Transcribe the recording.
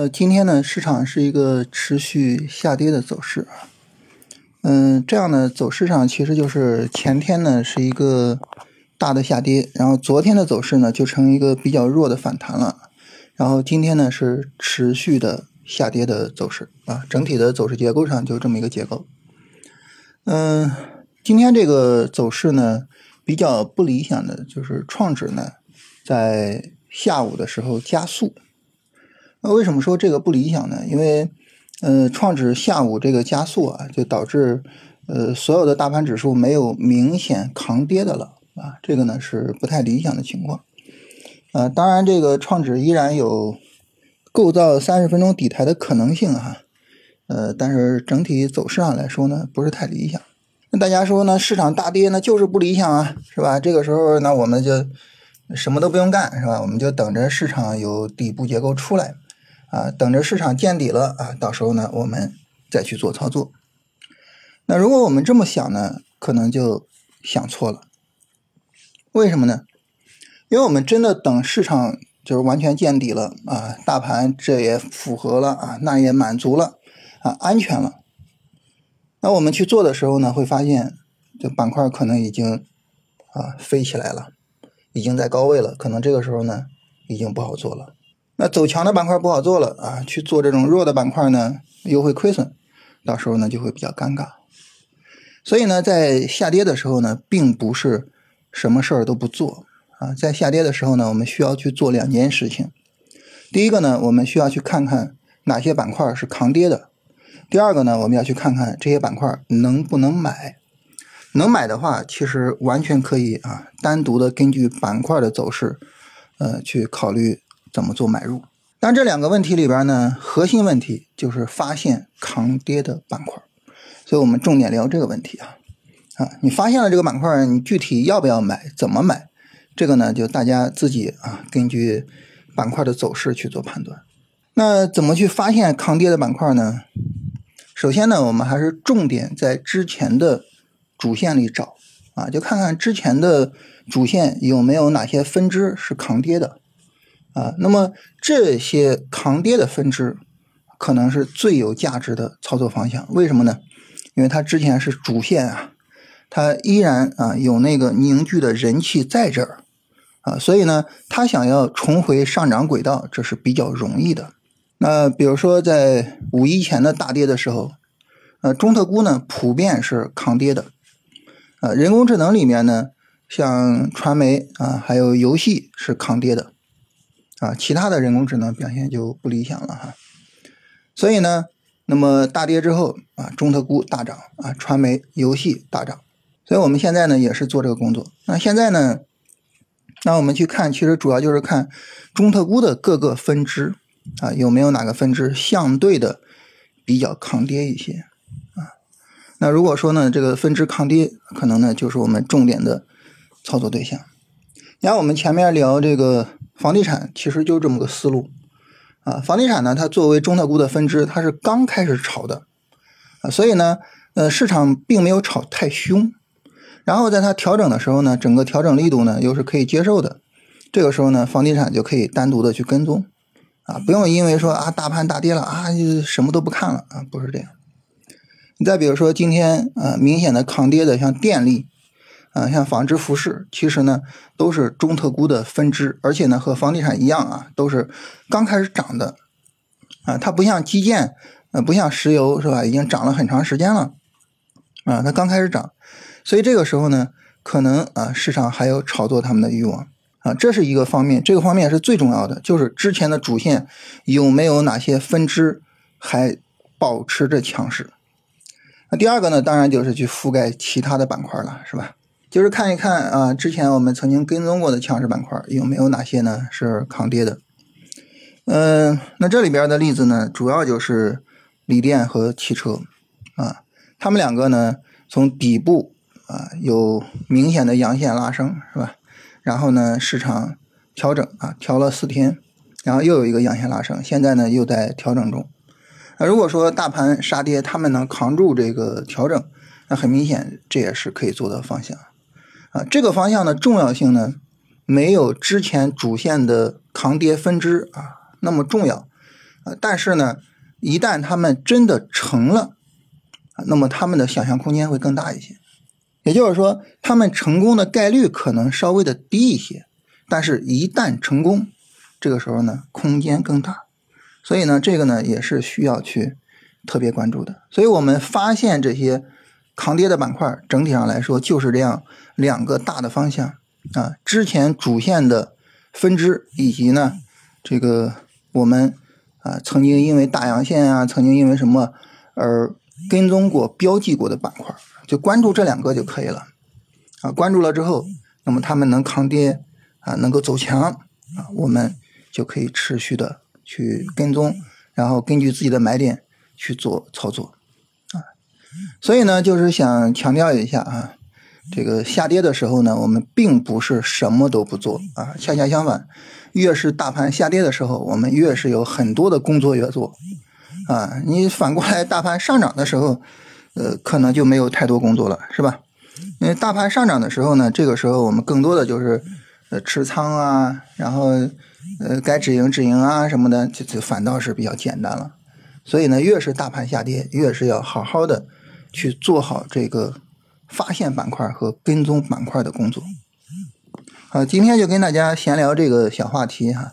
呃，今天呢，市场是一个持续下跌的走势。嗯，这样的走势上其实就是前天呢是一个大的下跌，然后昨天的走势呢就成一个比较弱的反弹了，然后今天呢是持续的下跌的走势啊。整体的走势结构上就这么一个结构。嗯，今天这个走势呢比较不理想的就是创指呢在下午的时候加速。那为什么说这个不理想呢？因为，呃，创指下午这个加速啊，就导致呃所有的大盘指数没有明显扛跌的了啊，这个呢是不太理想的情况。呃，当然这个创指依然有构造三十分钟底台的可能性哈，呃，但是整体走势上来说呢，不是太理想。那大家说呢，市场大跌那就是不理想啊，是吧？这个时候那我们就什么都不用干，是吧？我们就等着市场有底部结构出来。啊，等着市场见底了啊，到时候呢，我们再去做操作。那如果我们这么想呢，可能就想错了。为什么呢？因为我们真的等市场就是完全见底了啊，大盘这也符合了啊，那也满足了啊，安全了。那我们去做的时候呢，会发现这板块可能已经啊飞起来了，已经在高位了，可能这个时候呢，已经不好做了。那走强的板块不好做了啊，去做这种弱的板块呢，又会亏损，到时候呢就会比较尴尬。所以呢，在下跌的时候呢，并不是什么事儿都不做啊，在下跌的时候呢，我们需要去做两件事情。第一个呢，我们需要去看看哪些板块是抗跌的；第二个呢，我们要去看看这些板块能不能买。能买的话，其实完全可以啊，单独的根据板块的走势，呃，去考虑。怎么做买入？但这两个问题里边呢，核心问题就是发现抗跌的板块，所以我们重点聊这个问题啊啊！你发现了这个板块，你具体要不要买？怎么买？这个呢，就大家自己啊，根据板块的走势去做判断。那怎么去发现抗跌的板块呢？首先呢，我们还是重点在之前的主线里找啊，就看看之前的主线有没有哪些分支是抗跌的。啊，那么这些抗跌的分支可能是最有价值的操作方向，为什么呢？因为它之前是主线啊，它依然啊有那个凝聚的人气在这儿啊，所以呢，它想要重回上涨轨道，这是比较容易的。那比如说在五一前的大跌的时候，呃，中特估呢普遍是抗跌的，啊，人工智能里面呢，像传媒啊，还有游戏是抗跌的。啊，其他的人工智能表现就不理想了哈，所以呢，那么大跌之后啊，中特估大涨啊，传媒、游戏大涨，所以我们现在呢也是做这个工作。那现在呢，那我们去看，其实主要就是看中特估的各个分支啊，有没有哪个分支相对的比较抗跌一些啊？那如果说呢，这个分支抗跌，可能呢就是我们重点的操作对象。你看我们前面聊这个。房地产其实就这么个思路，啊，房地产呢，它作为中特估的分支，它是刚开始炒的，啊，所以呢，呃，市场并没有炒太凶，然后在它调整的时候呢，整个调整力度呢又是可以接受的，这个时候呢，房地产就可以单独的去跟踪，啊，不用因为说啊大盘大跌了啊什么都不看了啊，不是这样。你再比如说今天啊明显的抗跌的像电力。啊，像纺织服饰，其实呢都是中特估的分支，而且呢和房地产一样啊，都是刚开始涨的，啊，它不像基建，呃，不像石油是吧？已经涨了很长时间了，啊，它刚开始涨，所以这个时候呢，可能啊市场还有炒作他们的欲望，啊，这是一个方面，这个方面是最重要的，就是之前的主线有没有哪些分支还保持着强势。那第二个呢，当然就是去覆盖其他的板块了，是吧？就是看一看啊，之前我们曾经跟踪过的强势板块有没有哪些呢？是抗跌的。嗯，那这里边的例子呢，主要就是锂电和汽车啊，他们两个呢，从底部啊有明显的阳线拉升，是吧？然后呢，市场调整啊，调了四天，然后又有一个阳线拉升，现在呢又在调整中。那如果说大盘杀跌，他们能扛住这个调整，那很明显这也是可以做的方向。啊，这个方向的重要性呢，没有之前主线的抗跌分支啊那么重要啊，但是呢，一旦他们真的成了，啊，那么他们的想象空间会更大一些。也就是说，他们成功的概率可能稍微的低一些，但是一旦成功，这个时候呢，空间更大。所以呢，这个呢也是需要去特别关注的。所以我们发现这些抗跌的板块，整体上来说就是这样两个大的方向啊。之前主线的分支，以及呢这个我们啊曾经因为大阳线啊，曾经因为什么而跟踪过、标记过的板块，就关注这两个就可以了啊。关注了之后，那么他们能抗跌啊，能够走强啊，我们就可以持续的。去跟踪，然后根据自己的买点去做操作，所以呢，就是想强调一下啊，这个下跌的时候呢，我们并不是什么都不做啊，恰恰相反，越是大盘下跌的时候，我们越是有很多的工作要做，啊，你反过来大盘上涨的时候，呃，可能就没有太多工作了，是吧？因为大盘上涨的时候呢，这个时候我们更多的就是呃持仓啊，然后。呃，该止盈止盈啊什么的，就就反倒是比较简单了。所以呢，越是大盘下跌，越是要好好的去做好这个发现板块和跟踪板块的工作。好，今天就跟大家闲聊这个小话题哈。